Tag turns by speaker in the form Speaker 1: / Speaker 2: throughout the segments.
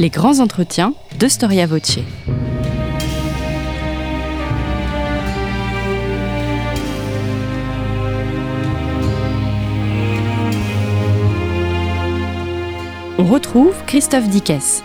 Speaker 1: Les grands entretiens de Storia Voce. On retrouve Christophe Dickès.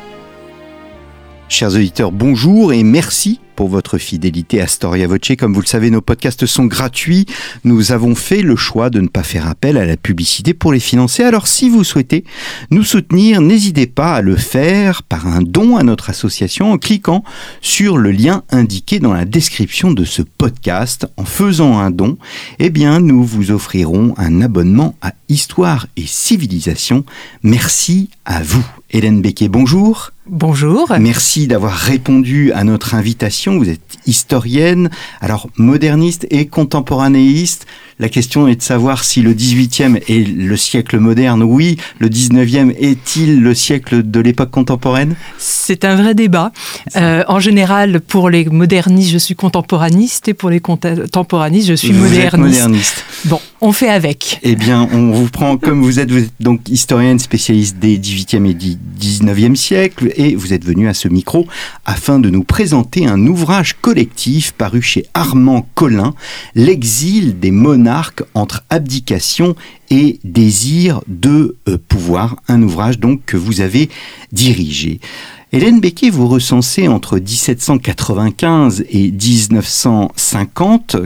Speaker 2: Chers auditeurs, bonjour et merci pour votre fidélité à Storia Voce. Comme vous le savez, nos podcasts sont gratuits. Nous avons fait le choix de ne pas faire appel à la publicité pour les financer. Alors si vous souhaitez nous soutenir, n'hésitez pas à le faire par un don à notre association en cliquant sur le lien indiqué dans la description de ce podcast. En faisant un don, eh bien, nous vous offrirons un abonnement à Histoire et Civilisation. Merci à vous. Hélène Becquet, bonjour.
Speaker 3: Bonjour.
Speaker 2: Merci d'avoir répondu à notre invitation. Vous êtes historienne, alors moderniste et contemporanéiste. La question est de savoir si le 18e est le siècle moderne. Oui, le 19e est-il le siècle de l'époque contemporaine?
Speaker 3: C'est un vrai débat. Euh, en général, pour les modernistes, je suis contemporaniste et pour les contemporanistes, je suis
Speaker 2: vous
Speaker 3: moderniste.
Speaker 2: Êtes moderniste.
Speaker 3: Bon, on fait avec.
Speaker 2: Eh bien, on vous prend comme vous êtes, vous êtes donc historienne spécialiste des 18e et 19e siècles et vous êtes venu à ce micro afin de nous présenter un ouvrage collectif paru chez Armand Collin, L'exil des monarques entre abdication et désir de euh, pouvoir, un ouvrage donc que vous avez dirigé. Hélène Becquet, vous recensez entre 1795 et 1950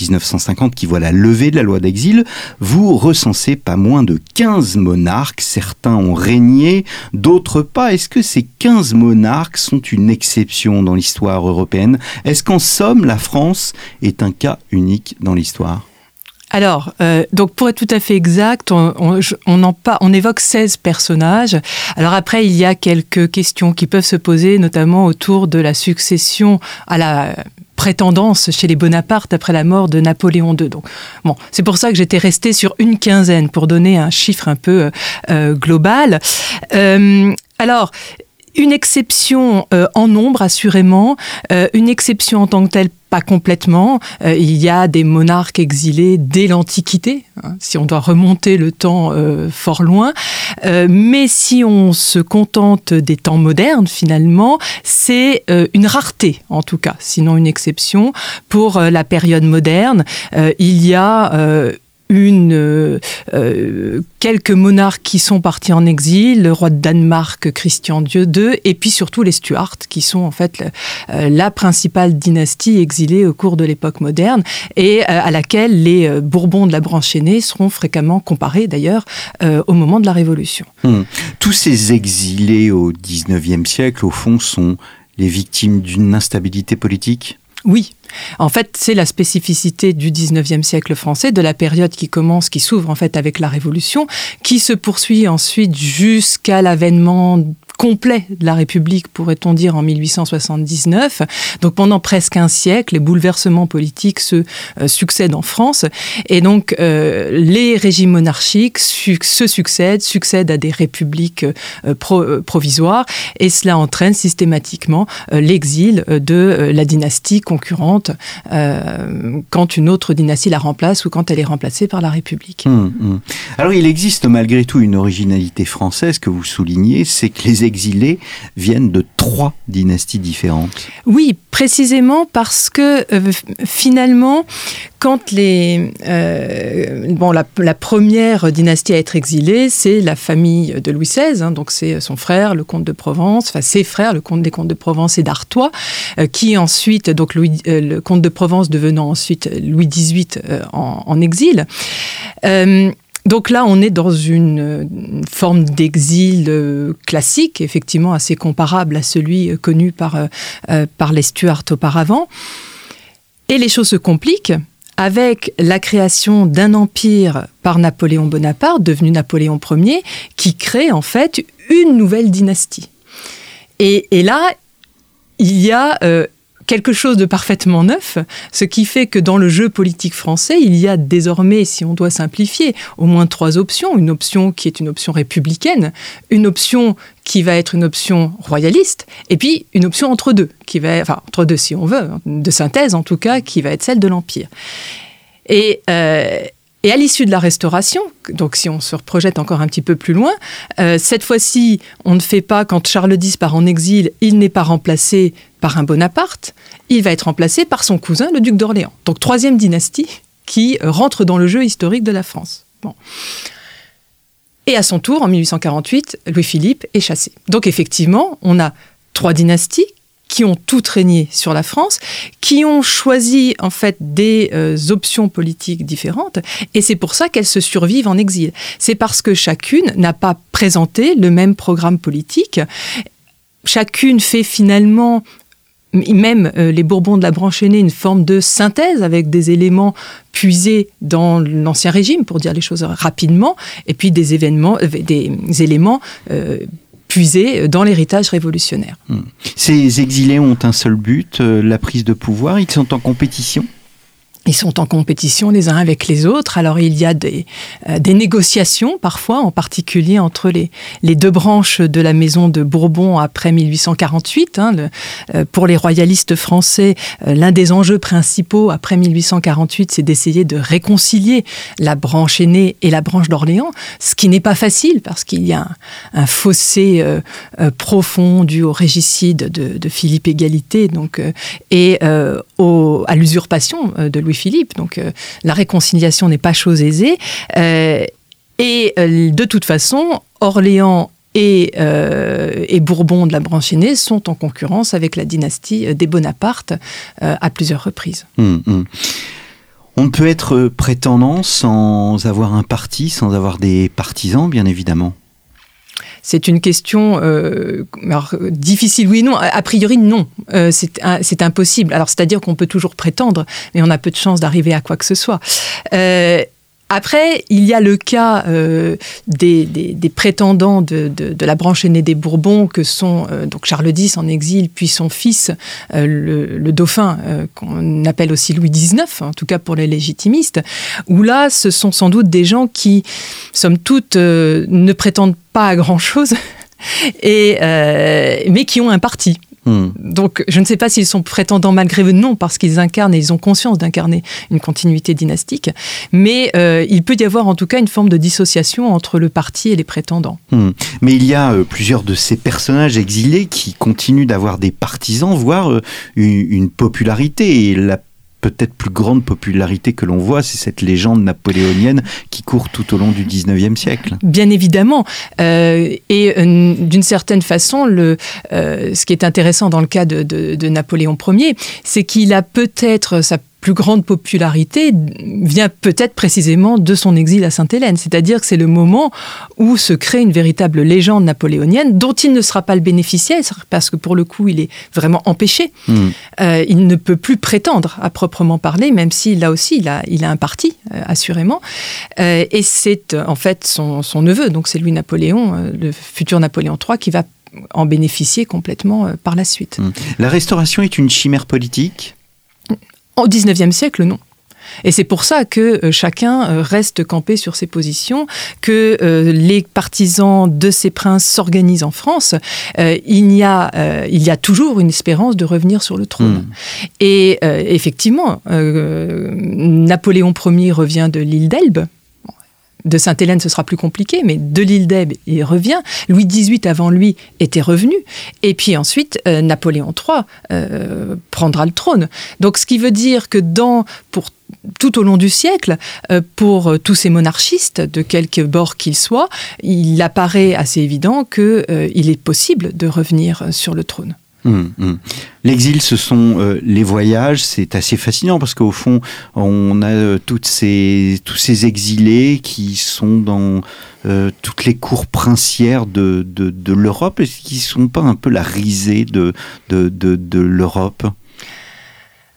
Speaker 2: 1950 qui voit la levée de la loi d'exil, vous recensez pas moins de 15 monarques, certains ont régné, d'autres pas. Est-ce que ces 15 monarques sont une exception dans l'histoire européenne? Est-ce qu'en somme, la France est un cas unique dans l'histoire?
Speaker 3: Alors, euh, donc pour être tout à fait exact, on, on, on, on évoque 16 personnages. Alors après, il y a quelques questions qui peuvent se poser, notamment autour de la succession à la prétendance chez les Bonaparte après la mort de Napoléon II. Donc, bon, c'est pour ça que j'étais restée sur une quinzaine pour donner un chiffre un peu euh, global. Euh, alors, une exception euh, en nombre, assurément, euh, une exception en tant que telle, pas complètement. Euh, il y a des monarques exilés dès l'Antiquité, hein, si on doit remonter le temps euh, fort loin. Euh, mais si on se contente des temps modernes, finalement, c'est une rareté, en tout cas, sinon une exception. Pour la période moderne, il y a une, euh, euh, quelques monarques qui sont partis en exil, le roi de Danemark Christian II, et puis surtout les Stuarts, qui sont en fait euh, la principale dynastie exilée au cours de l'époque moderne, et euh, à laquelle les Bourbons de la branche aînée seront fréquemment comparés d'ailleurs euh, au moment de la Révolution.
Speaker 2: Hum. Tous ces exilés au XIXe siècle, au fond, sont les victimes d'une instabilité politique?
Speaker 3: Oui, en fait, c'est la spécificité du 19e siècle français, de la période qui commence, qui s'ouvre en fait avec la Révolution, qui se poursuit ensuite jusqu'à l'avènement complet de la République, pourrait-on dire, en 1879. Donc pendant presque un siècle, les bouleversements politiques se euh, succèdent en France. Et donc euh, les régimes monarchiques se succèdent, succèdent à des républiques euh, pro provisoires. Et cela entraîne systématiquement l'exil de la dynastie concurrente quand une autre dynastie la remplace ou quand elle est remplacée par la République.
Speaker 2: Hum, hum. Alors il existe malgré tout une originalité française que vous soulignez, c'est que les exilés viennent de trois dynasties différentes.
Speaker 3: Oui, précisément parce que euh, finalement, quand les euh, bon la, première dynastie à être exilée, c'est la famille de Louis XVI, hein, donc c'est son frère, le comte de Provence, enfin ses frères, le comte des comtes de Provence et d'Artois, euh, qui ensuite donc le comte de Provence devenant ensuite Louis XVIII en, exil. Euh, donc là, on est dans une, une forme d'exil euh, classique, effectivement assez comparable à celui euh, connu par, euh, les Stuarts auparavant. Et les choses se compliquent avec la création d'un empire par Napoléon Bonaparte, devenu Napoléon Ier, qui crée en fait une nouvelle dynastie. Et, là, il y a euh, quelque chose de parfaitement neuf, ce qui fait que dans le jeu politique français, il y a désormais, si on doit simplifier, au moins trois options. Une option qui est une option républicaine, une option qui va être une option royaliste, et puis une option entre deux, qui va, enfin entre deux si on veut, de synthèse en tout cas, qui va être celle de l'Empire. Et, euh, Et à l'issue de la Restauration, donc si on se projette encore un petit peu plus loin, euh, cette fois-ci, on ne fait pas, quand Charles X part en exil, il n'est pas remplacé par un Bonaparte, il va être remplacé par son cousin, le duc d'Orléans. Donc troisième dynastie qui rentre dans le jeu historique de la France. Et à son tour, en 1848, Louis-Philippe est chassé. Donc effectivement, on a trois dynasties qui ont toutes régné sur la France, qui ont choisi en fait des euh, options politiques différentes, et c'est pour ça qu'elles se survivent en exil. C'est parce que chacune n'a pas présenté le même programme politique. Chacune fait finalement même euh, les Bourbons de la branche aînée, une forme de synthèse avec des éléments puisés dans l'Ancien Régime, pour dire les choses rapidement, et puis des événements, euh, des éléments dans l'héritage révolutionnaire. Hmm.
Speaker 2: Ces exilés ont un seul but, la prise de pouvoir. Ils sont en compétition?
Speaker 3: Ils sont en compétition les uns avec les autres. Alors il y a des, euh, négociations parfois, en particulier entre les, deux branches de la maison de Bourbon après 1848. Hein, euh, pour les royalistes français, euh, l'un des enjeux principaux après 1848, c'est d'essayer de réconcilier la branche aînée et la branche d'Orléans, ce qui n'est pas facile parce qu'il y a un, fossé profond dû au régicide de, Philippe Égalité donc, et à l'usurpation de Louis Philippe. Donc euh, la réconciliation n'est pas chose aisée. Euh, et euh, de toute façon, Orléans et, Bourbon de la branche aînée sont en concurrence avec la dynastie des Bonaparte à plusieurs reprises.
Speaker 2: Hum, hum. On peut être prétendant sans avoir un parti, sans avoir des partisans, bien évidemment.
Speaker 3: C'est une question euh, difficile, oui, non. A priori, non. Euh, c'est impossible. Alors, c'est-à-dire qu'on peut toujours prétendre, mais on a peu de chances d'arriver à quoi que ce soit. Euh, après, il y a le cas euh, des, prétendants de, la branche aînée des Bourbons, que sont euh, donc Charles X en exil, puis son fils, euh, le, dauphin, qu'on appelle aussi Louis XIX, en tout cas pour les légitimistes, où là, ce sont sans doute des gens qui, somme toute, ne prétendent pas à grand-chose, mais qui ont un parti. Hmm. Donc, je ne sais pas s'ils sont prétendants malgré eux, non, parce qu'ils incarnent et ils ont conscience d'incarner une continuité dynastique. Mais euh, il peut y avoir en tout cas une forme de dissociation entre le parti et les prétendants.
Speaker 2: Hmm. Mais il y a euh, plusieurs de ces personnages exilés qui continuent d'avoir des partisans, voire euh, une, une, popularité. Et la peut-être plus grande popularité que l'on voit, c'est cette légende napoléonienne qui court tout au long du 19e siècle.
Speaker 3: Bien évidemment. Euh, et euh, d'une certaine façon, le, euh, ce qui est intéressant dans le cas de, Napoléon Ier, c'est qu'il a peut-être sa plus grande popularité vient peut-être précisément de son exil à Sainte-Hélène. C'est-à-dire que c'est le moment où se crée une véritable légende napoléonienne dont il ne sera pas le bénéficiaire parce que pour le coup, il est vraiment empêché. Hmm. Euh, il ne peut plus prétendre à proprement parler, même si là aussi, il a, il a un parti, euh, assurément. Euh, et c'est en fait son, son, neveu, donc c'est Louis-Napoléon, le futur Napoléon III, qui va en bénéficier complètement par la suite. Hmm.
Speaker 2: La restauration est une chimère politique?
Speaker 3: Au XIXe siècle, non. Et c'est pour ça que euh, chacun euh, reste campé sur ses positions, que euh, les partisans de ces princes s'organisent en France. il, y a, il y a toujours une espérance de revenir sur le trône. Hmm. Et effectivement, Napoléon Ier revient de l'île d'Elbe de Sainte-Hélène, ce sera plus compliqué, mais de l'île d'Elbe, il revient. Louis XVIII, avant lui, était revenu. Et puis ensuite, euh, Napoléon III euh, prendra le trône. Donc, ce qui veut dire que dans, pour tout au long du siècle, euh, pour tous ces monarchistes, de quelque bord qu'ils soient, il apparaît assez évident qu'il est possible de revenir sur le trône.
Speaker 2: Hum, hum. L'exil, ce sont euh, les voyages. C'est assez fascinant parce qu'au fond, on a euh, toutes ces, tous ces exilés qui sont dans euh, toutes les cours princières de, de, l'Europe et qui ne sont pas un peu la risée de, de, de l'Europe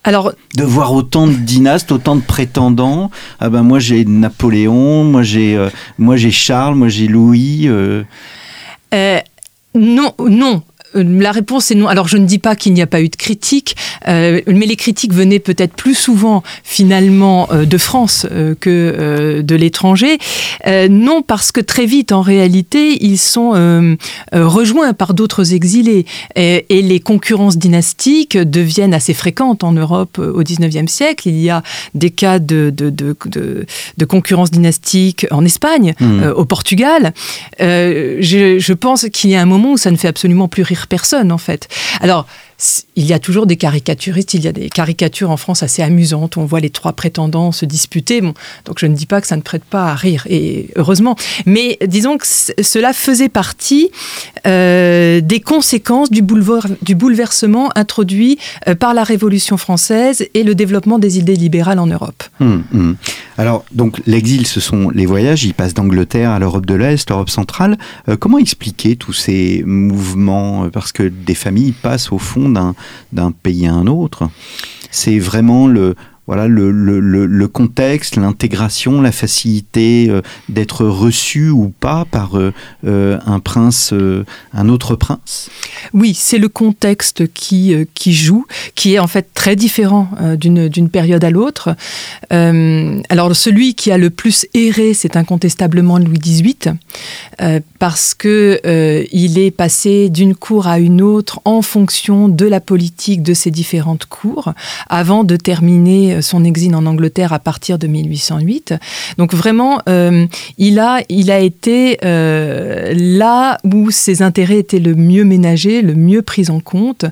Speaker 2: alors, de voir autant de dynastes, autant de prétendants. Ah ben moi j'ai Napoléon, moi j'ai moi j'ai Charles, moi j'ai Louis.
Speaker 3: non, non. Euh, la réponse est non. Alors je ne dis pas qu'il n'y a pas eu de critique. mais les critiques venaient peut-être plus souvent finalement de France que de l'étranger. non parce que très vite, en réalité, ils sont rejoints par d'autres exilés et, et, les concurrences dynastiques deviennent assez fréquentes en Europe au XIXe siècle. Il y a des cas de, de, de, de concurrence dynastique en Espagne, mmh. au Portugal. Je, je pense qu'il y a un moment où ça ne fait absolument plus rire personne, en fait. Alors, il y a toujours des caricaturistes, il y a des caricatures en France assez amusantes, on voit les trois prétendants se disputer. Donc je ne dis pas que ça ne prête pas à rire, et heureusement. Mais disons que cela faisait partie euh, des conséquences du, du bouleversement introduit euh, par la Révolution française et le développement des idées libérales en Europe.
Speaker 2: Hum, hum. Alors, donc l'exil, ce sont les voyages, ils passent d'Angleterre à l'Europe de l'Est, l'Europe centrale. Euh, comment expliquer tous ces mouvements? Parce que des familles passent au fond d'un pays à un autre. C'est vraiment le, voilà le, le, le contexte, l'intégration, la facilité euh, d'être reçu ou pas par euh, euh, un prince, un autre prince
Speaker 3: Oui, c'est le contexte qui, qui joue, qui est en fait très différent d'une période à l'autre. alors celui qui a le plus erré, c'est incontestablement Louis XVIII, parce que il est passé d'une cour à une autre en fonction de la politique de ces différentes cours, avant de terminer son exil en Angleterre à partir de 1808. Donc vraiment, euh, il, a, il a été euh, là où ses intérêts étaient le mieux ménagés, le mieux pris en compte,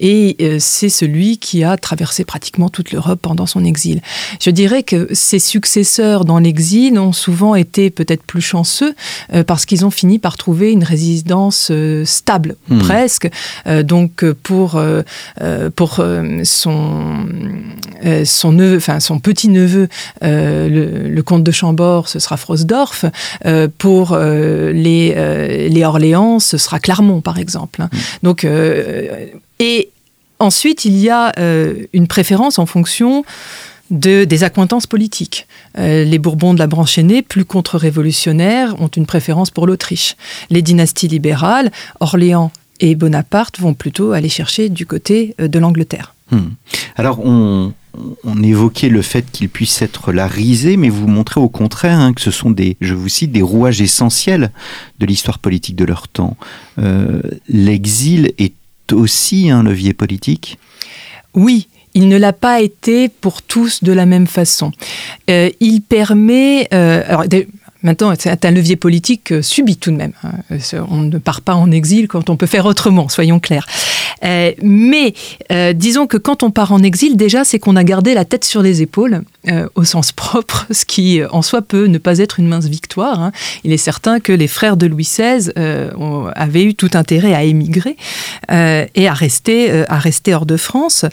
Speaker 3: et euh, c'est celui qui a traversé pratiquement toute l'Europe pendant son exil. Je dirais que ses successeurs dans l'exil ont souvent été peut-être plus chanceux parce qu'ils ont fini par trouver une résidence stable, hmm. presque. donc pour, pour son, son neveu, enfin son petit neveu, euh, le, comte de Chambord, ce sera Frosdorf. Euh, pour euh, les, les Orléans, ce sera Clermont, par exemple. Hein. Mm. Donc, et ensuite, il y a une préférence en fonction de, des accointances politiques. les Bourbons de la branche aînée, plus contre-révolutionnaires, ont une préférence pour l'Autriche. Les dynasties libérales, Orléans et Bonaparte, vont plutôt aller chercher du côté de l'Angleterre.
Speaker 2: Hmm. Alors, on, évoquait le fait qu'il puisse être la risée, mais vous montrez au contraire hein, que ce sont des, je vous cite, des rouages essentiels de l'histoire politique de leur temps. Euh, l'exil est aussi un levier politique?
Speaker 3: Oui, il ne l'a pas été pour tous de la même façon. Euh, il permet, euh, alors Maintenant, c'est un levier politique euh, subi tout de même. Hein. On ne part pas en exil quand on peut faire autrement, soyons clairs. Euh, mais euh, disons que quand on part en exil, déjà, c'est qu'on a gardé la tête sur les épaules, au sens propre, ce qui en soi peut ne pas être une mince victoire. Hein. Il est certain que les frères de Louis XVI avaient eu tout intérêt à émigrer et à rester, à rester hors de France.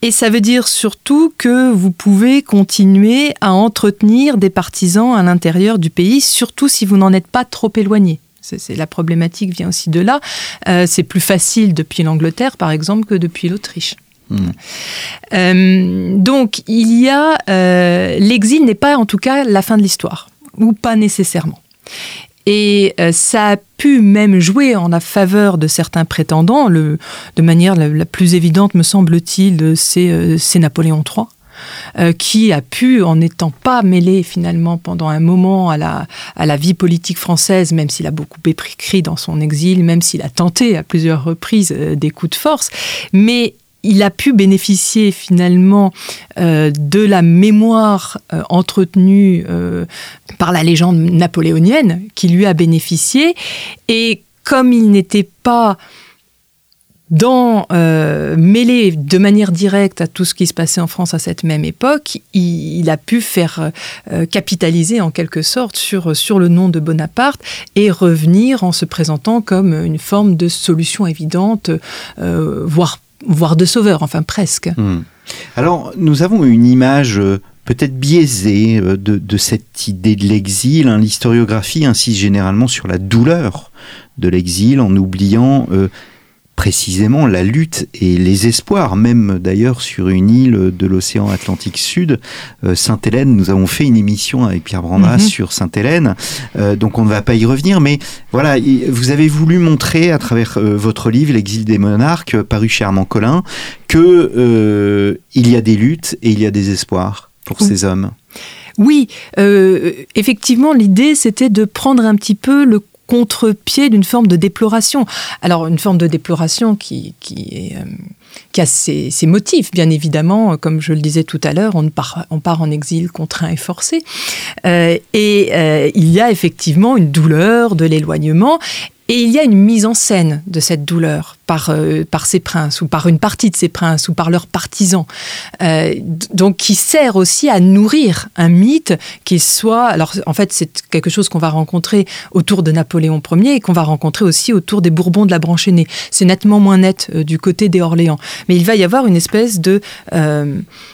Speaker 3: Et ça veut dire surtout que vous pouvez continuer à entretenir des partisans à l'intérieur du pays, surtout si vous n'en êtes pas trop éloigné. C'est la problématique vient aussi de là. Euh, c'est plus facile depuis l'Angleterre, par exemple, que depuis l'Autriche. Hmm. Euh, donc, il y a euh, l'exil n'est pas en tout cas la fin de l'histoire, ou pas nécessairement. Et ça a pu même jouer en la faveur de certains prétendants. Le, de manière la, plus évidente, me semble-t-il, c'est Napoléon III. Euh, qui a pu, en n'étant pas mêlé finalement pendant un moment à la, à la vie politique française, même s'il a beaucoup écrit dans son exil, même s'il a tenté à plusieurs reprises des coups de force, mais il a pu bénéficier finalement euh, de la mémoire euh, entretenue euh, par la légende napoléonienne qui lui a bénéficié. Et comme il n'était pas dans, mêlé de manière directe à tout ce qui se passait en France à cette même époque, il, a pu faire capitaliser en quelque sorte sur, sur le nom de Bonaparte et revenir en se présentant comme une forme de solution évidente, voire voire de sauveur, enfin presque. Hmm.
Speaker 2: Alors, nous avons une image euh, peut-être biaisée euh, de, cette idée de l'exil. Hein. L'historiographie insiste généralement sur la douleur de l'exil en oubliant euh, précisément la lutte et les espoirs, même d'ailleurs sur une île de l'océan Atlantique Sud, euh, Sainte-Hélène. Nous avons fait une émission avec Pierre Brandas mhm. sur Sainte-Hélène, euh, donc on ne va pas y revenir, mais voilà, vous avez voulu montrer à travers votre livre L'exil des monarques, paru chez Armand Collin, que il y a des luttes et il y a des espoirs pour ces hommes.
Speaker 3: Oui, euh, effectivement, l'idée, c'était de prendre un petit peu le contre-pied d'une forme de déploration. Alors, une forme de déploration qui, qui, euh, a ses, motifs, bien évidemment. Comme je le disais tout à l'heure, on, part, on part en exil contraint et forcé. Euh, et il y a effectivement une douleur de l'éloignement. Et il y a une mise en scène de cette douleur par, euh, ces princes, ou par une partie de ces princes, ou par leurs partisans. Euh, donc, qui sert aussi à nourrir un mythe qui soit. Alors, en fait, c'est quelque chose qu'on va rencontrer autour de Napoléon Ier et qu'on va rencontrer aussi autour des Bourbons de la branche aînée. C'est nettement moins net euh, du côté des Orléans. Mais il va y avoir une espèce de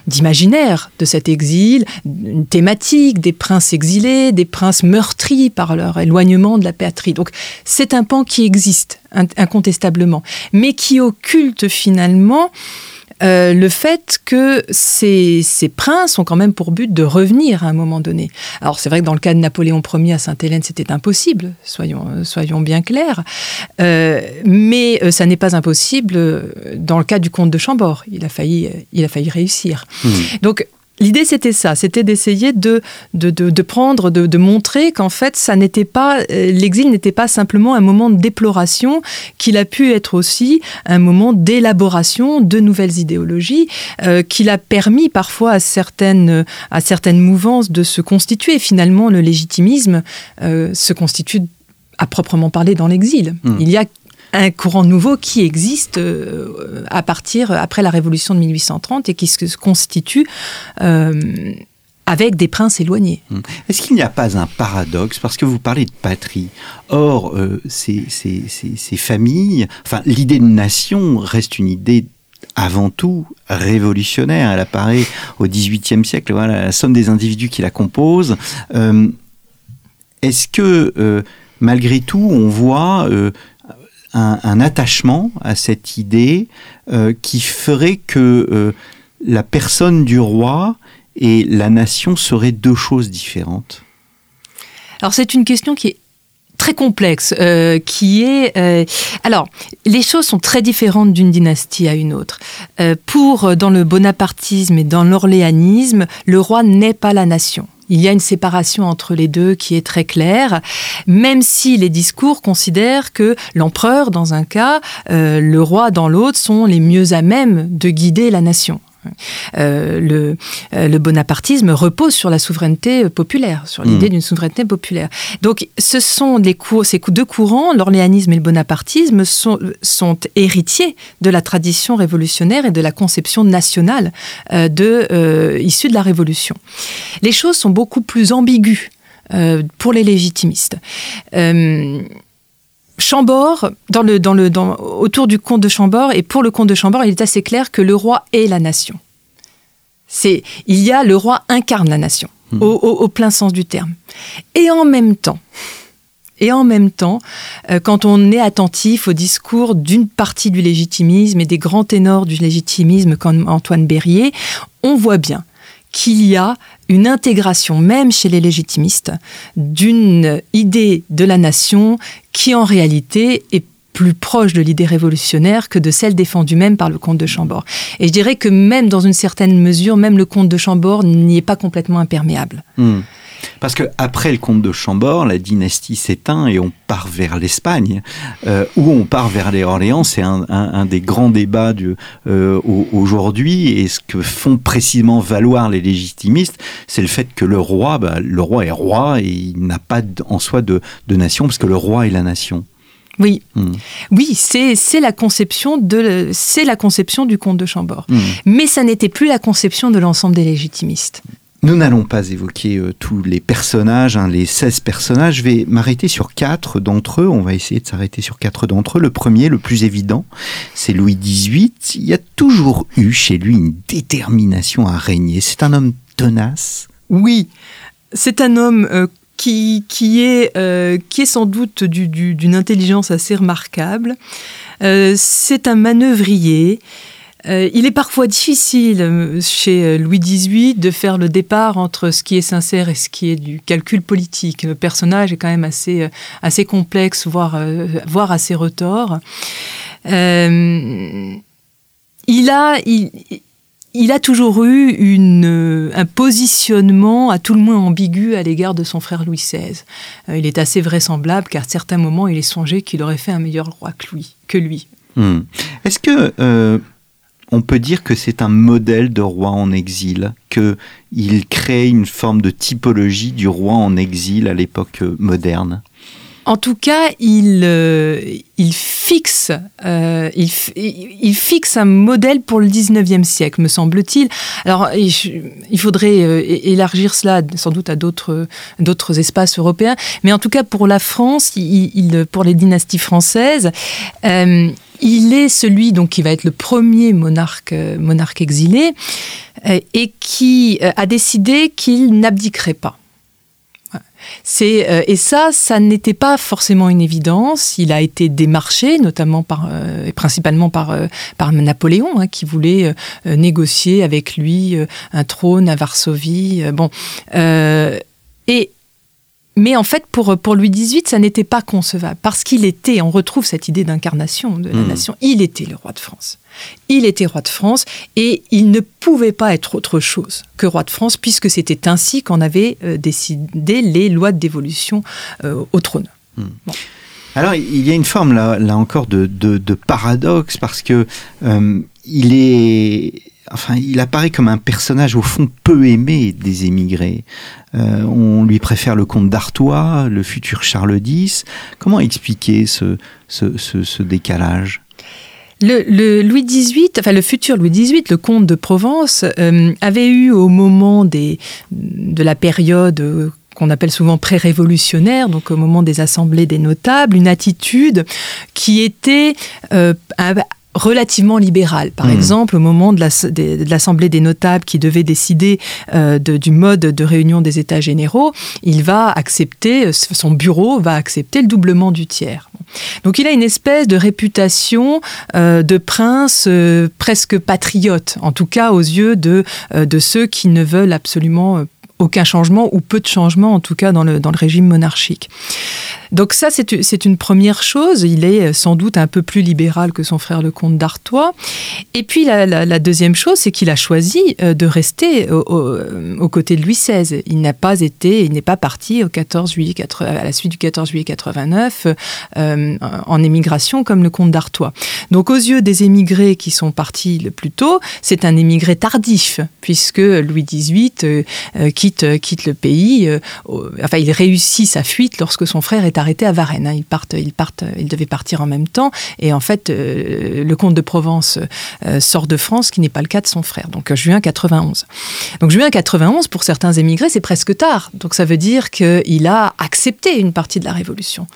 Speaker 3: d'imaginaire de cet exil, une thématique des princes exilés, des princes meurtris par leur éloignement de la patrie. Donc, c'est un pan qui existe incontestablement, mais qui occulte finalement euh, le fait que ces, princes ont quand même pour but de revenir à un moment donné. Alors c'est vrai que dans le cas de Napoléon Ier à Sainte-Hélène, c'était impossible, soyons, euh, soyons bien clairs, euh, mais ça n'est pas impossible dans le cas du comte de Chambord. Il a failli, il a failli réussir. Mmh. Donc L'idée, c'était ça, c'était d'essayer de, de, prendre, de, montrer qu'en fait, ça n'était pas, euh, l'exil n'était pas simplement un moment de déploration, qu'il a pu être aussi un moment d'élaboration de nouvelles idéologies, euh, qu'il a permis parfois à certaines, à certaines mouvances de se constituer. Finalement, le légitimisme euh, se constitue à proprement parler dans l'exil. Mmh. Il y a un courant nouveau qui existe euh, à partir après la Révolution de 1830 et qui se constitue euh, avec des princes éloignés.
Speaker 2: Hum. Est-ce qu'il n'y a pas un paradoxe? Parce que vous parlez de patrie. Or, euh, ces, familles, enfin, l'idée de nation reste une idée avant tout révolutionnaire. Elle apparaît au XVIIIe siècle. Voilà, la somme des individus qui la composent. Est-ce que, malgré tout, on voit un, attachement à cette idée euh, qui ferait que euh, la personne du roi et la nation seraient deux choses différentes
Speaker 3: Alors c'est une question qui est très complexe, euh, qui est... alors, les choses sont très différentes d'une dynastie à une autre. pour, dans le bonapartisme et dans l'orléanisme, le roi n'est pas la nation. Il y a une séparation entre les deux qui est très claire, même si les discours considèrent que l'empereur dans un cas, euh, le roi dans l'autre sont les mieux à même de guider la nation. Euh, le, euh, le, bonapartisme repose sur la souveraineté populaire, sur l'idée mmh. d'une souveraineté populaire. Donc, ce sont cours, ces deux courants, l'orléanisme et le bonapartisme, sont, sont, héritiers de la tradition révolutionnaire et de la conception nationale euh, de, issue de la Révolution. Les choses sont beaucoup plus ambiguës pour les légitimistes. Chambord, dans le, dans le, dans, autour du comte de Chambord, et pour le comte de Chambord, il est assez clair que le roi est la nation. C'est, il y a le roi incarne la nation, hmm. au, plein sens du terme. Et en même temps, et en même temps, euh, quand on est attentif au discours d'une partie du légitimisme et des grands ténors du légitimisme comme Antoine Berrier, on voit bien qu'il y a une intégration, même chez les légitimistes, d'une idée de la nation qui en réalité est plus proche de l'idée révolutionnaire que de celle défendue même par le comte de Chambord. Et je dirais que même dans une certaine mesure, même le comte de Chambord n'y est pas complètement imperméable.
Speaker 2: Hmm. Parce que après le comte de Chambord, la dynastie s'éteint et on part vers l'Espagne, euh, ou on part vers les Orléans. C'est un, des grands débats euh, aujourd'hui. Et ce que font précisément valoir les légitimistes, c'est le fait que le roi, bah, le roi est roi et il n'a pas en soi de, nation, parce que le roi est la nation.
Speaker 3: Oui, hmm. oui, c'est la conception de c'est la conception du comte de Chambord. Hmm. Mais ça n'était plus la conception de l'ensemble des légitimistes.
Speaker 2: Nous n'allons pas évoquer euh, tous les personnages, hein, les 16 personnages. Je vais m'arrêter sur quatre d'entre eux. On va essayer de s'arrêter sur quatre d'entre eux. Le premier, le plus évident, c'est Louis XVIII. Il y a toujours eu chez lui une détermination à régner. C'est un homme tenace.
Speaker 3: Oui, c'est un homme euh, qui, est, qui est sans doute d'une intelligence assez remarquable. c'est un manœuvrier. Euh, il est parfois difficile euh, chez euh, Louis XVIII de faire le départ entre ce qui est sincère et ce qui est du calcul politique. Le personnage est quand même assez, assez complexe, voire, voire assez retors. il, a, il, a toujours eu une, un positionnement à tout le moins ambigu à l'égard de son frère Louis XVI. il est assez vraisemblable qu'à certains moments, il est songé qu'il aurait fait un meilleur roi que lui. Que lui.
Speaker 2: Hmm. Est-ce que on peut dire que c'est un modèle de roi en exil, qu'il crée une forme de typologie du roi en exil à l'époque moderne.
Speaker 3: En tout cas, il, euh, il, fixe, euh, il, fixe un modèle pour le 19e siècle, me semble-t-il. Alors, il faudrait euh, élargir cela sans doute à d'autres, espaces européens, mais en tout cas, pour la France, il, pour les dynasties françaises, il est celui donc qui va être le premier monarque, monarque exilé et qui a décidé qu'il n'abdiquerait pas. Euh, et ça, ça n'était pas forcément une évidence. Il a été démarché, notamment par euh, et principalement par euh, par Napoléon, hein, qui voulait négocier avec lui un trône à Varsovie. bon, et mais en fait, pour, pour Louis XVIII, ça n'était pas concevable, parce qu'il était, on retrouve cette idée d'incarnation de la hmm. nation, il était le roi de France. Il était roi de France et il ne pouvait pas être autre chose que roi de France, puisque c'était ainsi qu'on avait euh, décidé les lois de dévolution euh, au trône. Hmm.
Speaker 2: Alors, il y a une forme, là, là encore, de, de, paradoxe, parce que euh, il est enfin, il apparaît comme un personnage au fond peu aimé des émigrés. Euh, on lui préfère le comte d'Artois, le futur Charles X. Comment expliquer ce, décalage?
Speaker 3: Le, Louis XVIII, enfin futur Louis XVIII, le comte de Provence, euh, avait eu au moment des, de la période euh, qu'on appelle souvent pré-révolutionnaire, donc au moment des assemblées des notables, une attitude qui était relativement libéral. Par hmm. exemple, au moment de l'Assemblée des notables qui devait décider euh, du mode de réunion des États généraux, il va accepter, son bureau va accepter le doublement du tiers. Donc il a une espèce de réputation euh, de prince euh, presque patriote, en tout cas aux yeux de, de ceux qui ne veulent absolument aucun changement ou peu de changement en tout cas dans le, dans le régime monarchique. Donc ça, c'est une première chose. Il est sans doute un peu plus libéral que son frère le comte d'Artois. Et puis la, deuxième chose, c'est qu'il a choisi euh, de rester aux côtés de Louis XVI. Il n'a pas été, il n'est pas parti au 14 juillet, à la suite du 14 juillet 89 euh, en émigration comme le comte d'Artois. Donc aux yeux des émigrés qui sont partis le plus tôt, c'est un émigré tardif puisque Louis XVIII euh, quitte, quitte le pays. enfin, il réussit sa fuite lorsque son frère est arrêté à Varennes. Hein. Ils partent, ils partent, ils devaient partir en même temps. Et en fait, euh, le comte de Provence euh, sort de France, ce qui n'est pas le cas de son frère. Donc euh, juin 91. Donc juin 91, pour certains émigrés, c'est presque tard. Donc ça veut dire qu'il a accepté une partie de la Révolution.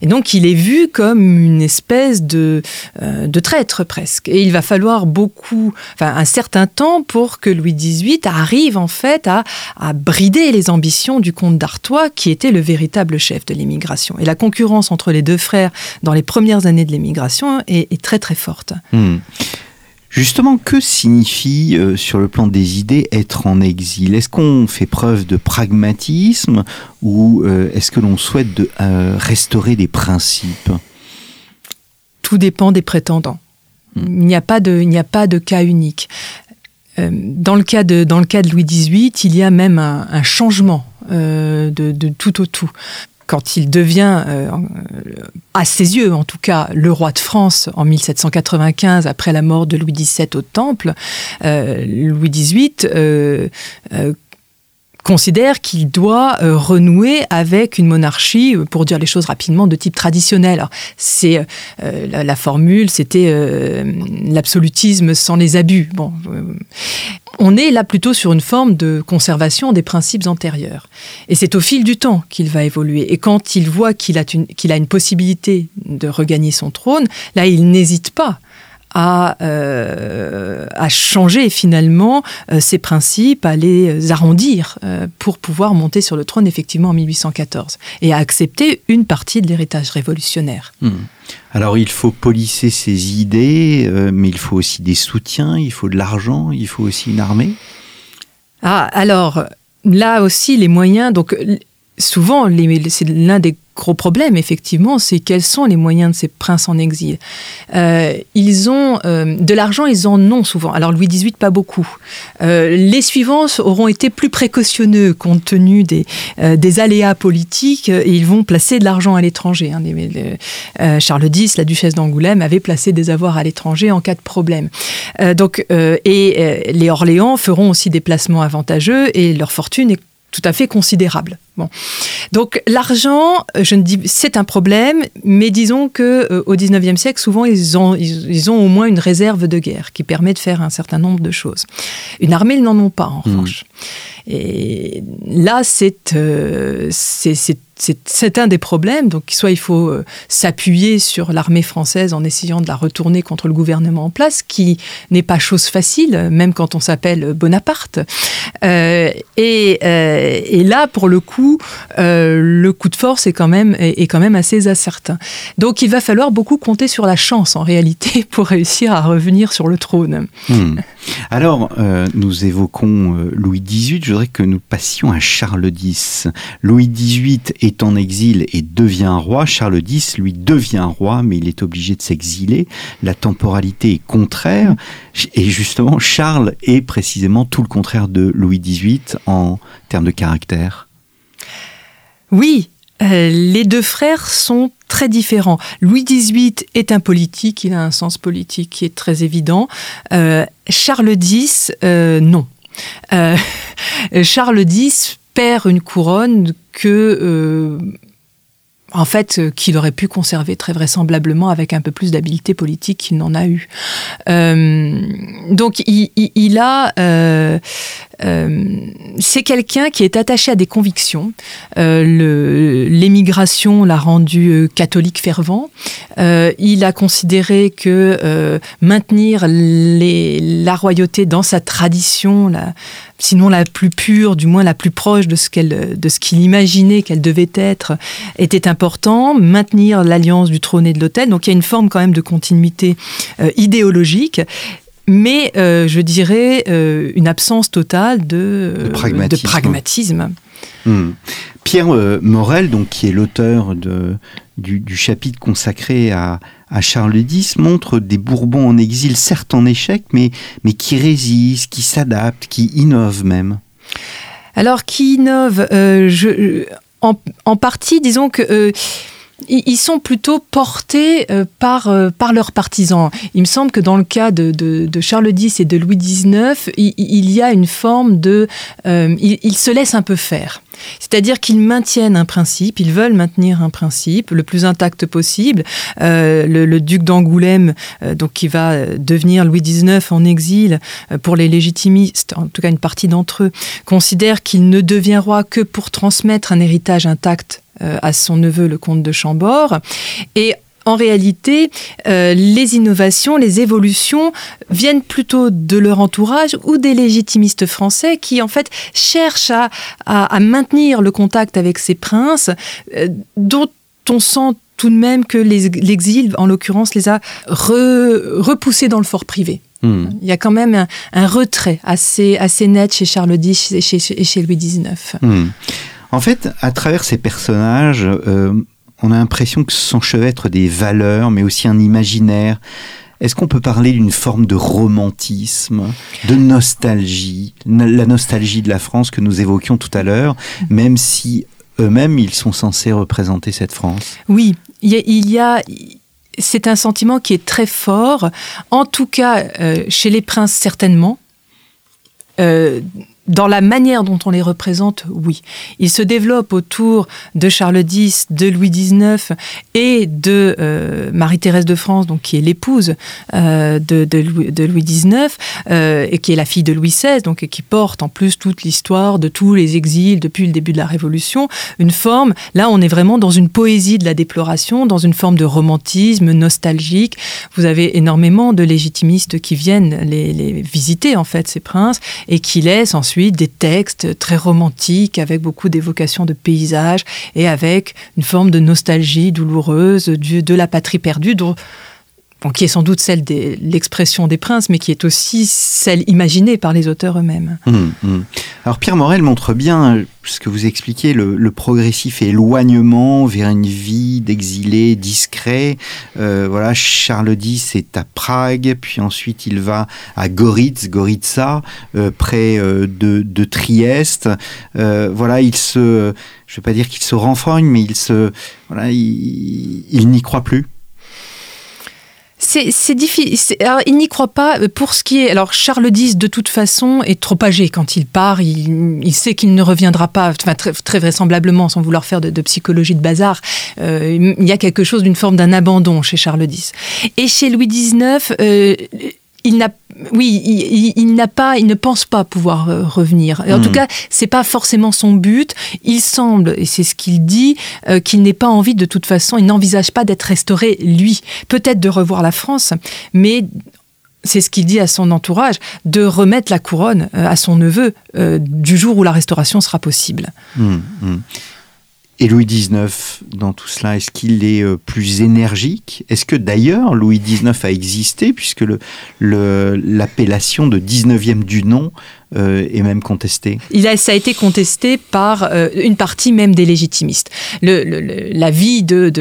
Speaker 3: Et donc il est vu comme une espèce de, de traître presque. Et il va falloir beaucoup, enfin un certain temps pour que Louis XVIII arrive en fait à brider les ambitions du comte d'Artois, qui était le véritable chef de l'immigration. Et la concurrence entre les deux frères dans les premières années de l'émigration est, très très forte.
Speaker 2: Hmm. Justement, que signifie euh, sur le plan des idées être en exil? Est-ce qu'on fait preuve de pragmatisme ou euh, est-ce que l'on souhaite de, euh, restaurer des principes?
Speaker 3: Tout dépend des prétendants. Hmm. Il n'y a pas de, il n'y a pas de cas unique. Dans le, cas de, dans le cas de Louis XVIII, il y a même un, changement de, de, tout au tout. Quand il devient, euh, à ses yeux en tout cas, le roi de France en 1795, après la mort de Louis XVII au Temple, euh, Louis XVIII euh, considère qu'il doit renouer avec une monarchie, pour dire les choses rapidement, de type traditionnel. C'est la, formule, c'était l'absolutisme sans les abus. Bon, on est là plutôt sur une forme de conservation des principes antérieurs. Et c'est au fil du temps qu'il va évoluer. Et quand il voit qu'il a, une, possibilité de regagner son trône, là, il n'hésite pas à, euh, à changer finalement euh, ces principes, à les arrondir euh, pour pouvoir monter sur le trône effectivement en 1814 et à accepter une partie de l'héritage révolutionnaire.
Speaker 2: Hmm. Alors il faut polisser ses idées, euh, mais il faut aussi des soutiens, il faut de l'argent, il faut aussi une armée.
Speaker 3: Ah, alors là aussi les moyens, donc souvent c'est l'un des gros problèmes effectivement, c'est quels sont les moyens de ces princes en exil. Euh, ils ont euh, de l'argent, ils en ont souvent. Alors Louis XVIII pas beaucoup. Euh, les suivants auront été plus précautionneux compte tenu des, des aléas politiques et ils vont placer de l'argent à l'étranger. hein. Les- les- Charles X, la duchesse d'Angoulême, avait placé des avoirs à l'étranger en cas de problème. Donc, et les Orléans feront aussi des placements avantageux et leur fortune est tout à fait considérable. Bon. Donc l'argent, euh, je ne dis c'est un problème, mais disons que euh, au 19e siècle, souvent ils ont, ils, ils ont au moins une réserve de guerre qui permet de faire un certain nombre de choses. Une armée, ils n'en ont pas en
Speaker 2: Mhm.
Speaker 3: revanche. Et là, c'est euh, c'est- c'est- c'est c'est un des problèmes. Donc, soit il faut euh, s'appuyer sur l'armée française en essayant de la retourner contre le gouvernement en place, qui n'est pas chose facile, même quand on s'appelle Bonaparte. Euh, et, euh, et là, pour le coup, euh, le coup de force est quand même assez incertain. Donc, il va falloir beaucoup compter sur la chance en réalité pour réussir à revenir sur le trône.
Speaker 2: Hmm. Alors, euh, nous évoquons euh, Louis XVIII, je voudrais que nous passions à Charles X. Louis XVIII est en exil et devient roi. Charles X, lui, devient roi, mais il est obligé de s'exiler. La temporalité est contraire. Et justement, Charles est précisément tout le contraire de Louis XVIII en termes de caractère.
Speaker 3: Oui, euh, les deux frères sont très différents. Louis XVIII est un politique, il a un sens politique qui est très évident. Euh, Charles X, euh, non. Charles X perd une couronne que... en fait, qu'il aurait pu conserver très vraisemblablement avec un peu plus d'habileté politique qu'il n'en a eu. Donc, il, a, c'est quelqu'un qui est attaché à des convictions. Euh, L'émigration l'a rendu euh, catholique fervent. Euh, il a considéré que euh, maintenir la royauté dans sa tradition, sinon la plus pure, du moins la plus proche de ce qu'il imaginait qu'elle devait être, était important. Maintenir l'alliance du trône et de l'autel. Donc il y a une forme quand même de continuité euh, idéologique. Mais euh, je dirais euh, une absence totale de,
Speaker 2: De pragmatisme.
Speaker 3: de pragmatisme.
Speaker 2: Hmm. Pierre euh, Morel, donc, qui est l'auteur de- du, du chapitre consacré à, à Charles X, montre des Bourbons en exil, certes en échec, mais, mais qui résistent, qui s'adaptent, qui innovent même.
Speaker 3: Alors, qui innove euh, je, en, en partie, disons que. Ils sont plutôt portés euh, par, euh, par leurs partisans. Il me semble que dans le cas de, Charles X et de Louis XIX, il, y a une forme de... euh, ils, se laissent un peu faire. C'est-à-dire qu'ils maintiennent un principe, ils veulent maintenir un principe le plus intact possible. Le, duc d'Angoulême, donc qui va devenir Louis XIX en exil, pour les légitimistes, en tout cas une partie d'entre eux, considère qu'il ne devient roi que pour transmettre un héritage intact à son neveu, le comte de Chambord. Et en réalité, euh, les innovations, les évolutions viennent plutôt de leur entourage ou des légitimistes français qui, en fait, cherchent à, à- à maintenir le contact avec ces princes, euh, dont on sent tout de même que l'exil, en l'occurrence, les a re- repoussés dans le fort privé.
Speaker 2: Hmm.
Speaker 3: Il y a quand même un, un retrait assez, assez net chez Charles X et chez, Louis XIX.
Speaker 2: En fait, à travers ces personnages, euh, on a l'impression que s'enchevêtrent des valeurs, mais aussi un imaginaire. Est-ce qu'on peut parler d'une forme de romantisme, de nostalgie, la nostalgie de la France que nous évoquions tout à l'heure, même si eux-mêmes, ils sont censés représenter cette France?
Speaker 3: Oui, il y a- c'est un sentiment qui est très fort, en tout cas euh, chez les princes certainement. Euh, dans la manière dont on les représente, oui. Ils se développent autour de Charles X, de Louis XIX et de euh, Marie-Thérèse de France, donc qui est l'épouse euh, de, Louis, XIX euh, et qui est la fille de Louis XVI, donc et qui porte en plus toute l'histoire de tous les exils depuis le début de la Révolution. Une forme, là, on est vraiment dans une poésie de la déploration, dans une forme de romantisme nostalgique. Vous avez énormément de légitimistes qui viennent les, les visiter en fait ces princes et qui laissent ensuite des textes très romantiques avec beaucoup d'évocations de paysages et avec une forme de nostalgie douloureuse de la patrie perdue dont qui est sans doute celle de l'expression des princes, mais qui est aussi celle imaginée par les auteurs eux-mêmes.
Speaker 2: Hum, hum. Alors Pierre Morel montre bien ce que vous expliquez, le, progressif éloignement vers une vie d'exilé discret. Euh, voilà, Charles X est à Prague, puis ensuite il va à Goritz, Goritza, euh, près euh, de, Trieste. voilà, il se, je ne vais pas dire qu'il se renfrogne, mais il se, voilà, il n'y croit plus.
Speaker 3: C'est difficile. il n'y croit pas. Pour ce qui est. Alors, Charles X, de toute façon, est trop âgé quand il part. Il, sait qu'il ne reviendra pas, très, vraisemblablement, sans vouloir faire de, psychologie de bazar. Euh, il y a quelque chose d'une forme d'un abandon chez Charles X. Et chez Louis XIX, euh, il n'a oui, il, n'a pas, il ne pense pas pouvoir euh, revenir. en tout hmm. cas, c'est pas forcément son but. Il semble, et c'est ce qu'il dit, euh, qu'il n'ait pas envie de toute façon. Il n'envisage pas d'être restauré lui. Peut-être de revoir la France, mais c'est ce qu'il dit à son entourage, de remettre la couronne euh, à son neveu du jour où la restauration sera possible.
Speaker 2: Hmm, hmm. Et Louis XIX, dans tout cela, est-ce qu'il est euh, plus énergique? Est-ce que d'ailleurs Louis XIX a existé, puisque l'appellation le, de 19e du nom euh, est même contesté
Speaker 3: Ça a été contesté par euh, une partie même des légitimistes. Le, la vie de,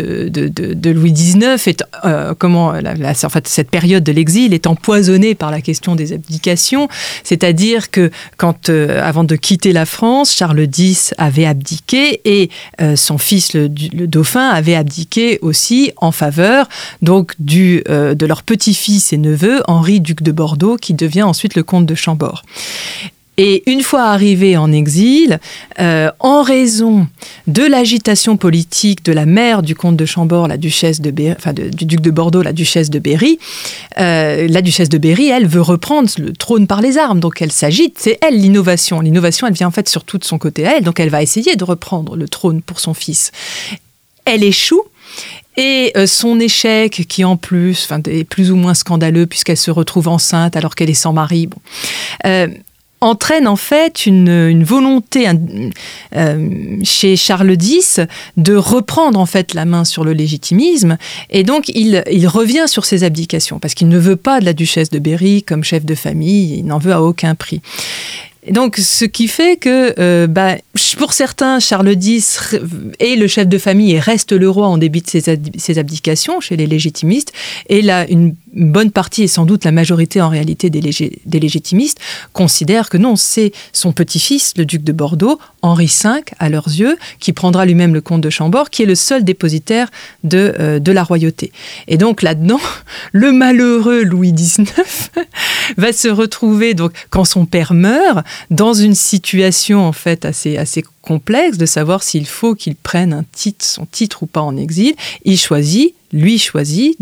Speaker 3: Louis XIX est, euh, comment, la, en fait, cette période de l'exil est empoisonnée par la question des abdications, c'est-à-dire que quand, avant de quitter la France, Charles X avait abdiqué et son fils, le, dauphin, avait abdiqué aussi en faveur donc du, de leur petit-fils et neveu, Henri, duc de Bordeaux, qui devient ensuite le comte de Chambord. Et une fois arrivé en exil, euh, en raison de l'agitation politique de la mère du comte de Chambord, la duchesse de enfin du duc de Bordeaux, la duchesse de Berry, euh, la duchesse de Berry, elle veut reprendre le trône par les armes, donc elle s'agite. C'est elle l'innovation. L'innovation, elle vient en fait surtout de son côté à elle, donc elle va essayer de reprendre le trône pour son fils. Elle échoue. Et euh, son échec, qui en plus est plus ou moins scandaleux puisqu'elle se retrouve enceinte alors qu'elle est sans mari, bon, entraîne en fait une, volonté euh, chez Charles X de reprendre en fait la main sur le légitimisme et donc il, il revient sur ses abdications parce qu'il ne veut pas de la duchesse de Berry comme chef de famille, il n'en veut à aucun prix. Donc, ce qui fait que, euh, bah, pour certains, Charles X est le chef de famille et reste le roi en début de ses, abdications chez les légitimistes. Et là, une bonne partie, et sans doute la majorité en réalité des, des légitimistes, considèrent que non, c'est son petit-fils, le duc de Bordeaux, Henri V, à leurs yeux, qui prendra lui-même le comte de Chambord, qui est le seul dépositaire de, euh, de la royauté. Et donc, là-dedans, le malheureux Louis XIX va se retrouver, donc, quand son père meurt, dans une situation en fait assez, assez complexe de savoir s'il faut qu'il prenne un titre, son titre ou pas en exil. Il choisit, lui choisit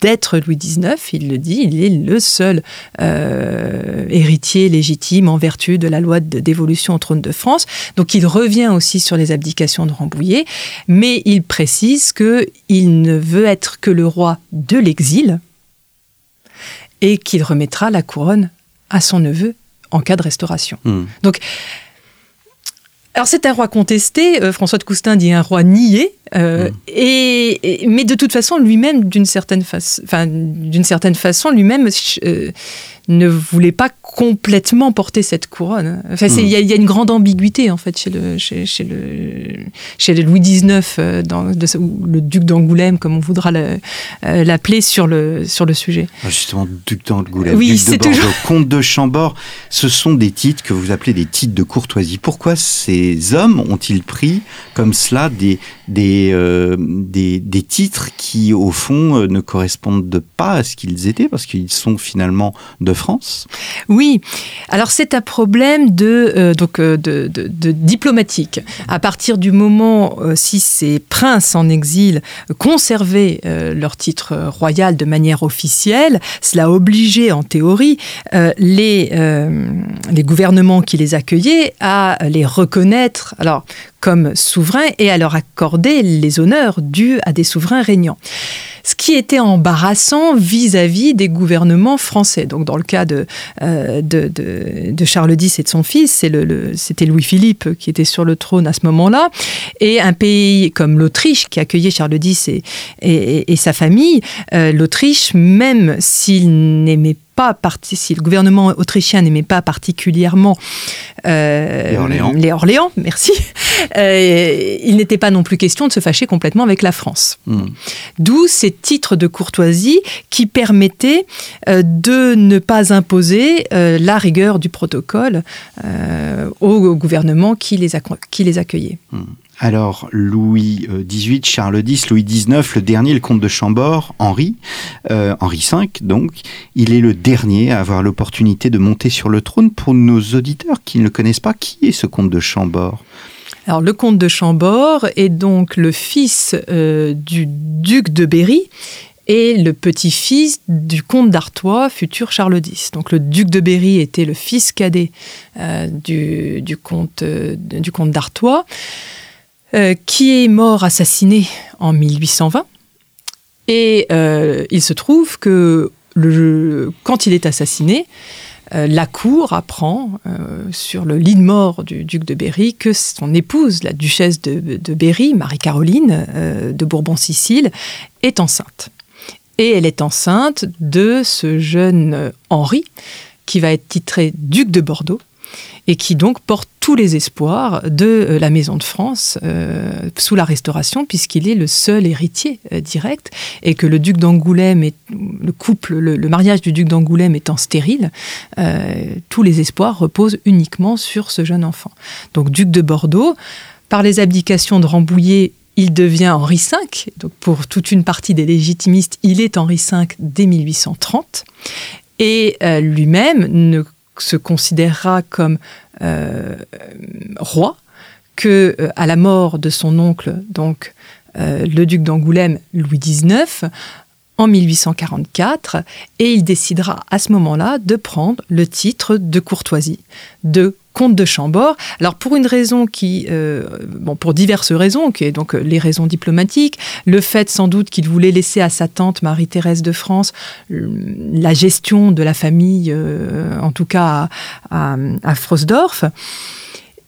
Speaker 3: d'être Louis XIX, il le dit, il est le seul euh, héritier légitime en vertu de la loi de dévolution au trône de France. Donc il revient aussi sur les abdications de Rambouillet, mais il précise qu'il ne veut être que le roi de l'exil et qu'il remettra la couronne à son neveu en cas de restauration. Hmm. Donc, alors c'est un roi contesté, euh, François de Coustin dit un roi nié, euh, hmm. et, mais de toute façon lui-même d'une certaine, d'une certaine façon lui-même euh, ne voulait pas complètement porter cette couronne. Enfin, il y, a une grande ambiguïté en fait chez le chez, le chez Louis XIX, euh, dans, le duc d'Angoulême, comme on voudra euh, l'appeler sur le sur le sujet.
Speaker 2: Ah, justement, duc d'Angoulême, oui, duc de Bordeaux, toujours... comte de Chambord, ce sont des titres que vous appelez des titres de courtoisie. Pourquoi ces hommes ont-ils pris comme cela des des, euh, des, des titres qui au fond ne correspondent pas à ce qu'ils étaient parce qu'ils sont finalement de France?
Speaker 3: Oui Oui, alors c'est un problème de, euh, euh, de, diplomatique. À partir du moment, euh, si ces princes en exil conservaient leur titre royal de manière officielle, cela obligeait en théorie les, les gouvernements qui les accueillaient à les reconnaître alors, comme souverains et à leur accorder les honneurs dus à des souverains régnants ce qui était embarrassant vis-à-vis des gouvernements français. Donc dans le cas de, euh, de, Charles X et de son fils, c'était Louis-Philippe qui était sur le trône à ce moment-là, et un pays comme l'Autriche qui accueillait Charles X et, et, sa famille, euh, l'Autriche, même s'il n'aimait pas si le gouvernement autrichien n'aimait pas particulièrement
Speaker 2: euh,
Speaker 3: les, Orléans. merci, euh, il n'était pas non plus question de se fâcher complètement avec la France. Hmm. D'où ces titres de courtoisie qui permettaient euh, de ne pas imposer la rigueur du protocole au gouvernement qui les, qui les accueillait.
Speaker 2: Hmm. Alors, Louis XVIII, euh, Charles X, Louis XIX, le dernier, le comte de Chambord, Henri, euh, Henri V, donc, il est le dernier à avoir l'opportunité de monter sur le trône. Pour nos auditeurs qui ne le connaissent pas, qui est ce comte de Chambord?
Speaker 3: Alors, le comte de Chambord est donc le fils euh, du duc de Berry et le petit-fils du comte d'Artois, futur Charles X. Donc le duc de Berry était le fils cadet du comte d'Artois. Euh, qui est mort assassiné en 1820. Et euh, il se trouve que quand il est assassiné, euh, la cour apprend sur le lit de mort du duc de Berry que son épouse, la duchesse de, de Berry, Marie-Caroline de Bourbon-Sicile, est enceinte. Et elle est enceinte de ce jeune Henri, qui va être titré duc de Bordeaux, et qui donc porte tous les espoirs de euh, la Maison de France euh, sous la Restauration, puisqu'il est le seul héritier euh, direct, et que le duc d'Angoulême, le mariage du duc d'Angoulême étant stérile, tous les espoirs reposent uniquement sur ce jeune enfant. Donc duc de Bordeaux, par les abdications de Rambouillet, il devient Henri V. Donc pour toute une partie des légitimistes, il est Henri V dès 1830. Et lui-même ne se considérera comme euh, roi que euh, à la mort de son oncle, donc euh, le duc d'Angoulême, Louis XIX, en 1844, et il décidera à ce moment-là de prendre le titre de courtoisie, de comte de Chambord. Alors pour une raison qui, euh, bon pour diverses raisons, qui est donc les raisons diplomatiques, le fait sans doute qu'il voulait laisser à sa tante Marie-Thérèse de France la gestion de la famille, euh, en tout cas à, à, Frosdorf,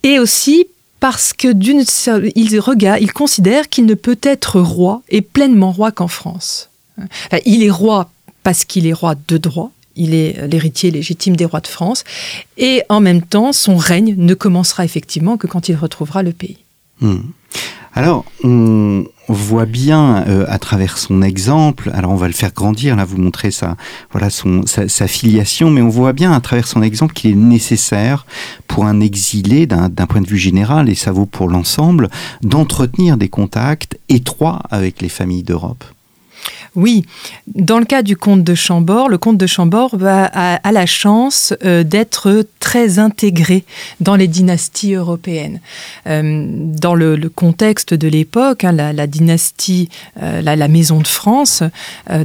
Speaker 3: et aussi parce que d'une, il regarde, il considère qu'il ne peut être roi et pleinement roi qu'en France il est roi parce qu'il est roi de droit, il est l'héritier légitime des rois de France, et en même temps, son règne ne commencera effectivement que quand il retrouvera le pays.
Speaker 2: Hmm. Alors, on voit bien euh, à travers son exemple, alors on va le faire grandir, là vous montrez sa, voilà, son, sa, filiation, mais on voit bien à travers son exemple qu'il est nécessaire pour un exilé, d'un point de vue général, et ça vaut pour l'ensemble, d'entretenir des contacts étroits avec les familles d'Europe.
Speaker 3: Oui, dans le cas du comte de Chambord, le comte de Chambord a, la chance euh, d'être très intégré dans les dynasties européennes. Euh, dans le, contexte de l'époque, hein, la, dynastie, euh, la, Maison de France,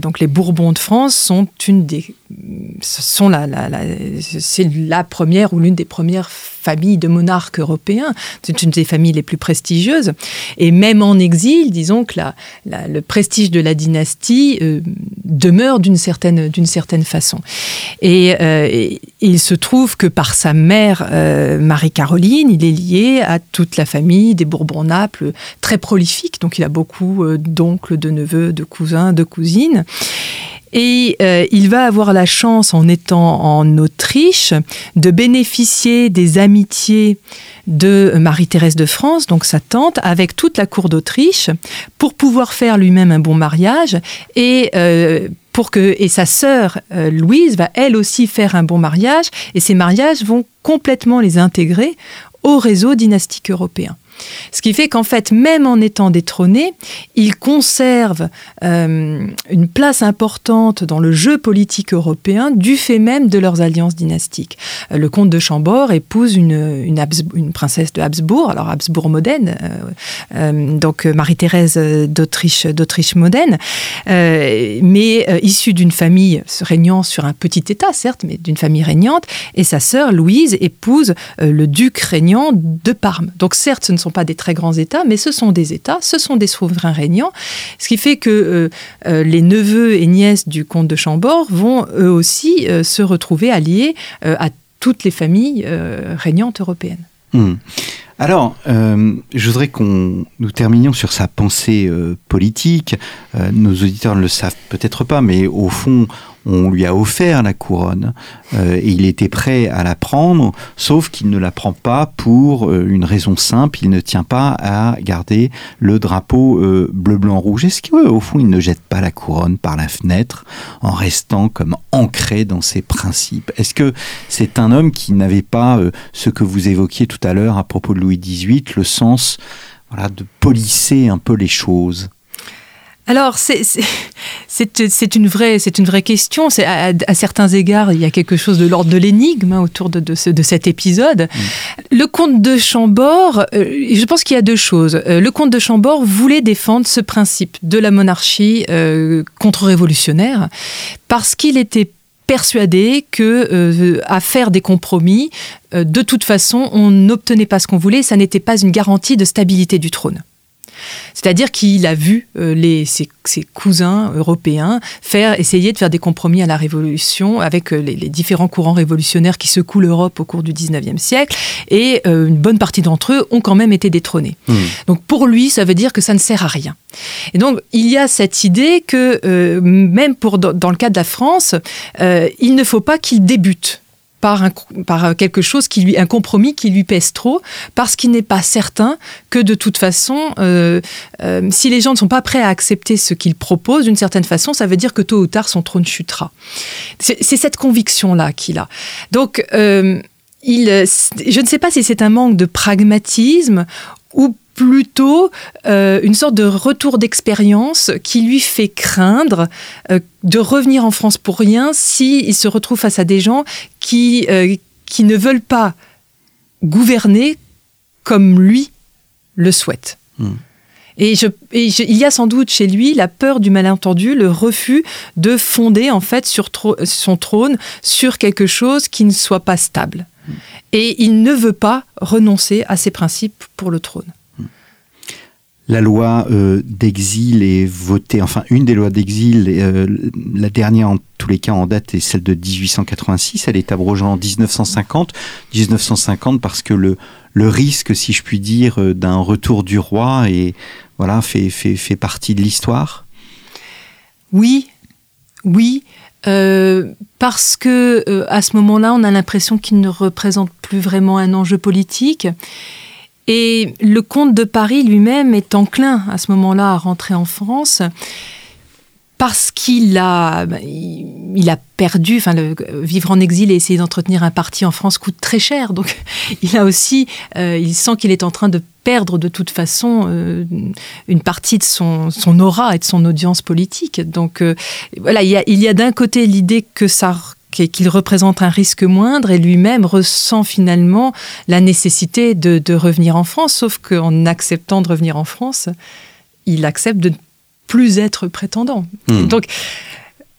Speaker 3: donc les Bourbons de France sont une des, la, c'est la première ou l'une des premières familles de monarques européens. C'est une des familles les plus prestigieuses. Et même en exil, disons que le prestige de la dynastie euh, demeure d'une certaine, d'une certaine façon. Euh, et, il se trouve que par sa mère, euh, Marie-Caroline, il est lié à toute la famille des Bourbons-Naples, très prolifique. Donc il a beaucoup d'oncles, de neveux, de cousins, de cousines. Et euh, il va avoir la chance, en étant en Autriche, de bénéficier des amitiés de Marie-Thérèse de France, donc sa tante, avec toute la cour d'Autriche, pour pouvoir faire lui-même un bon mariage et euh, pour que et sa sœur euh, Louise va elle aussi faire un bon mariage et ces mariages vont complètement les intégrer au réseau dynastique européen. Ce qui fait qu'en fait, même en étant détrôné, il conserve euh, une place importante dans le jeu politique européen du fait même de leurs alliances dynastiques. Euh, le comte de Chambord épouse une, princesse de Habsbourg, alors Habsbourg-Modène, euh, donc Marie-Thérèse d'Autriche-Modène, mais issue d'une famille régnant sur un petit État, certes, mais d'une famille régnante, et sa sœur Louise épouse le duc régnant de Parme. Donc certes, ce ne sont pas des très grands États, mais ce sont des États, ce sont des souverains régnants, ce qui fait que euh, euh, les neveux et nièces du comte de Chambord vont eux aussi euh, se retrouver alliés à toutes les familles régnantes européennes.
Speaker 2: Hmm. Alors, je voudrais qu'on nous terminions sur sa pensée politique. nos auditeurs ne le savent peut-être pas, mais au fond, on lui a offert la couronne euh, et il était prêt à la prendre, sauf qu'il ne la prend pas pour euh, une raison simple, il ne tient pas à garder le drapeau euh, bleu-blanc-rouge. Est-ce qu'au fond, il ne jette pas la couronne par la fenêtre en restant comme ancré dans ses principes? Est-ce que c'est un homme qui n'avait pas ce que vous évoquiez tout à l'heure à propos de Louis XVIII, le sens voilà, de polisser un peu les choses?
Speaker 3: Alors, c'est une, vraie, une vraie question. À, à, certains égards, il y a quelque chose de l'ordre de l'énigme hein, autour de, de, cet épisode. Mm. Le comte de Chambord, euh, je pense qu'il y a deux choses. Euh, le comte de Chambord voulait défendre ce principe de la monarchie euh, contre-révolutionnaire parce qu'il était persuadé que à faire des compromis, de toute façon, on n'obtenait pas ce qu'on voulait, ça n'était pas une garantie de stabilité du trône. C'est-à-dire qu'il a vu euh, ses, cousins européens faire, essayer de faire des compromis à la Révolution avec euh, les, différents courants révolutionnaires qui secouent l'Europe au cours du 19e siècle, et euh, une bonne partie d'entre eux ont quand même été détrônés. Mmh. Donc pour lui, ça veut dire que ça ne sert à rien. Et donc il y a cette idée que même pour, dans, le cas de la France, il ne faut pas qu'il débute par, un, quelque chose qui lui, un compromis qui lui pèse trop, parce qu'il n'est pas certain que de toute façon, euh, euh, si les gens ne sont pas prêts à accepter ce qu'il propose, d'une certaine façon, ça veut dire que tôt ou tard son trône chutera. C'est cette conviction-là qu'il a. Donc, euh, il, je ne sais pas si c'est un manque de pragmatisme ou plutôt euh, une sorte de retour d'expérience qui lui fait craindre euh, de revenir en France pour rien s'il se retrouve face à des gens qui, euh, qui ne veulent pas gouverner comme lui le souhaite. Hmm. Et, je, il y a sans doute chez lui la peur du malentendu, le refus de fonder en fait sur son trône sur quelque chose qui ne soit pas stable. Hmm. Et il ne veut pas renoncer à ses principes pour le trône
Speaker 2: la loi euh, d'exil est votée, enfin une des lois d'exil, euh, la dernière en tous les cas en date est celle de 1886, elle est abrogée en 1950. 1950 parce que le, risque, si je puis dire, euh, d'un retour du roi et voilà, fait partie de l'histoire
Speaker 3: Oui, oui. parce que à ce moment-là, on a l'impression qu'il ne représente plus vraiment un enjeu politique et le comte de Paris lui-même est enclin à ce moment-là à rentrer en France parce qu'il a, ben, il a perdu, enfin, vivre en exil et essayer d'entretenir un parti en France coûte très cher. Donc, il a aussi, euh, il sent qu'il est en train de perdre de toute façon euh, une partie de son, son, aura et de son audience politique. Donc, euh, voilà, il y a, a d'un côté l'idée que ça qu'il représente un risque moindre et lui-même ressent finalement la nécessité de, revenir en France, sauf qu'en acceptant de revenir en France, il accepte de ne plus être prétendant. Hmm. Donc,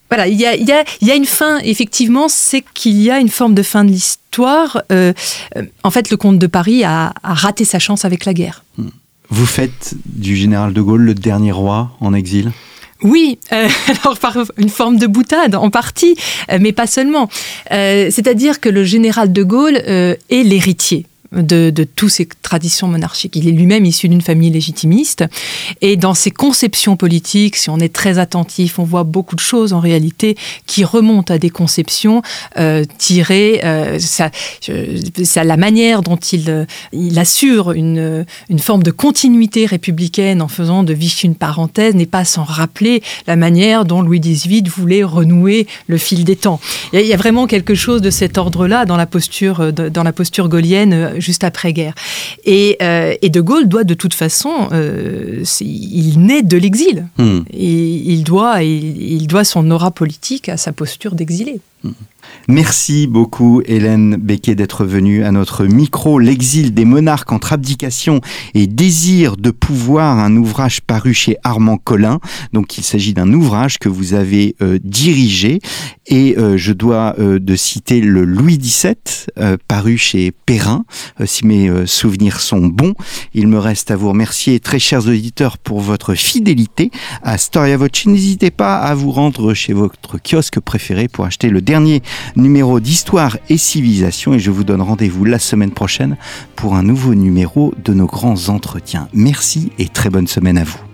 Speaker 3: voilà, il y a, une fin, effectivement, c'est qu'il y a une forme de fin de l'histoire. Euh, euh, en fait, le comte de Paris a, raté sa chance avec la guerre. Hmm.
Speaker 2: Vous faites du général de Gaulle le dernier roi en exil?
Speaker 3: Oui, euh, alors par une forme de boutade en partie, euh, mais pas seulement. Euh, c'est-à-dire que le général de Gaulle est l'héritier de, toutes ces traditions monarchiques. Il est lui-même issu d'une famille légitimiste. Et dans ses conceptions politiques, si on est très attentif, on voit beaucoup de choses en réalité qui remontent à des conceptions euh, tirées, euh, la manière dont il, euh, assure une, une forme de continuité républicaine en faisant de Vichy une parenthèse n'est pas sans rappeler la manière dont Louis XVIII voulait renouer le fil des temps. Il y a vraiment quelque chose de cet ordre-là dans la posture, dans la posture gaulienne juste après-guerre. Et, et, De Gaulle doit de toute façon, il naît de l'exil. Hmm. Et il doit, il, il doit son aura politique à sa posture d'exilé. Hmm.
Speaker 2: Merci beaucoup Hélène Becquet d'être venue à notre micro. L'exil des monarques entre abdication et désir de pouvoir, un ouvrage paru chez Armand Collin. Donc il s'agit d'un ouvrage que vous avez euh, dirigé et euh, je dois euh, de citer le Louis XVII paru chez Perrin, si mes souvenirs sont bons. Il me reste à vous remercier très chers auditeurs pour votre fidélité à Storia Voce. N'hésitez pas à vous rendre chez votre kiosque préféré pour acheter le dernier numéro d'Histoire et Civilisation et je vous donne rendez-vous la semaine prochaine pour un nouveau numéro de nos grands entretiens. Merci et très bonne semaine à vous.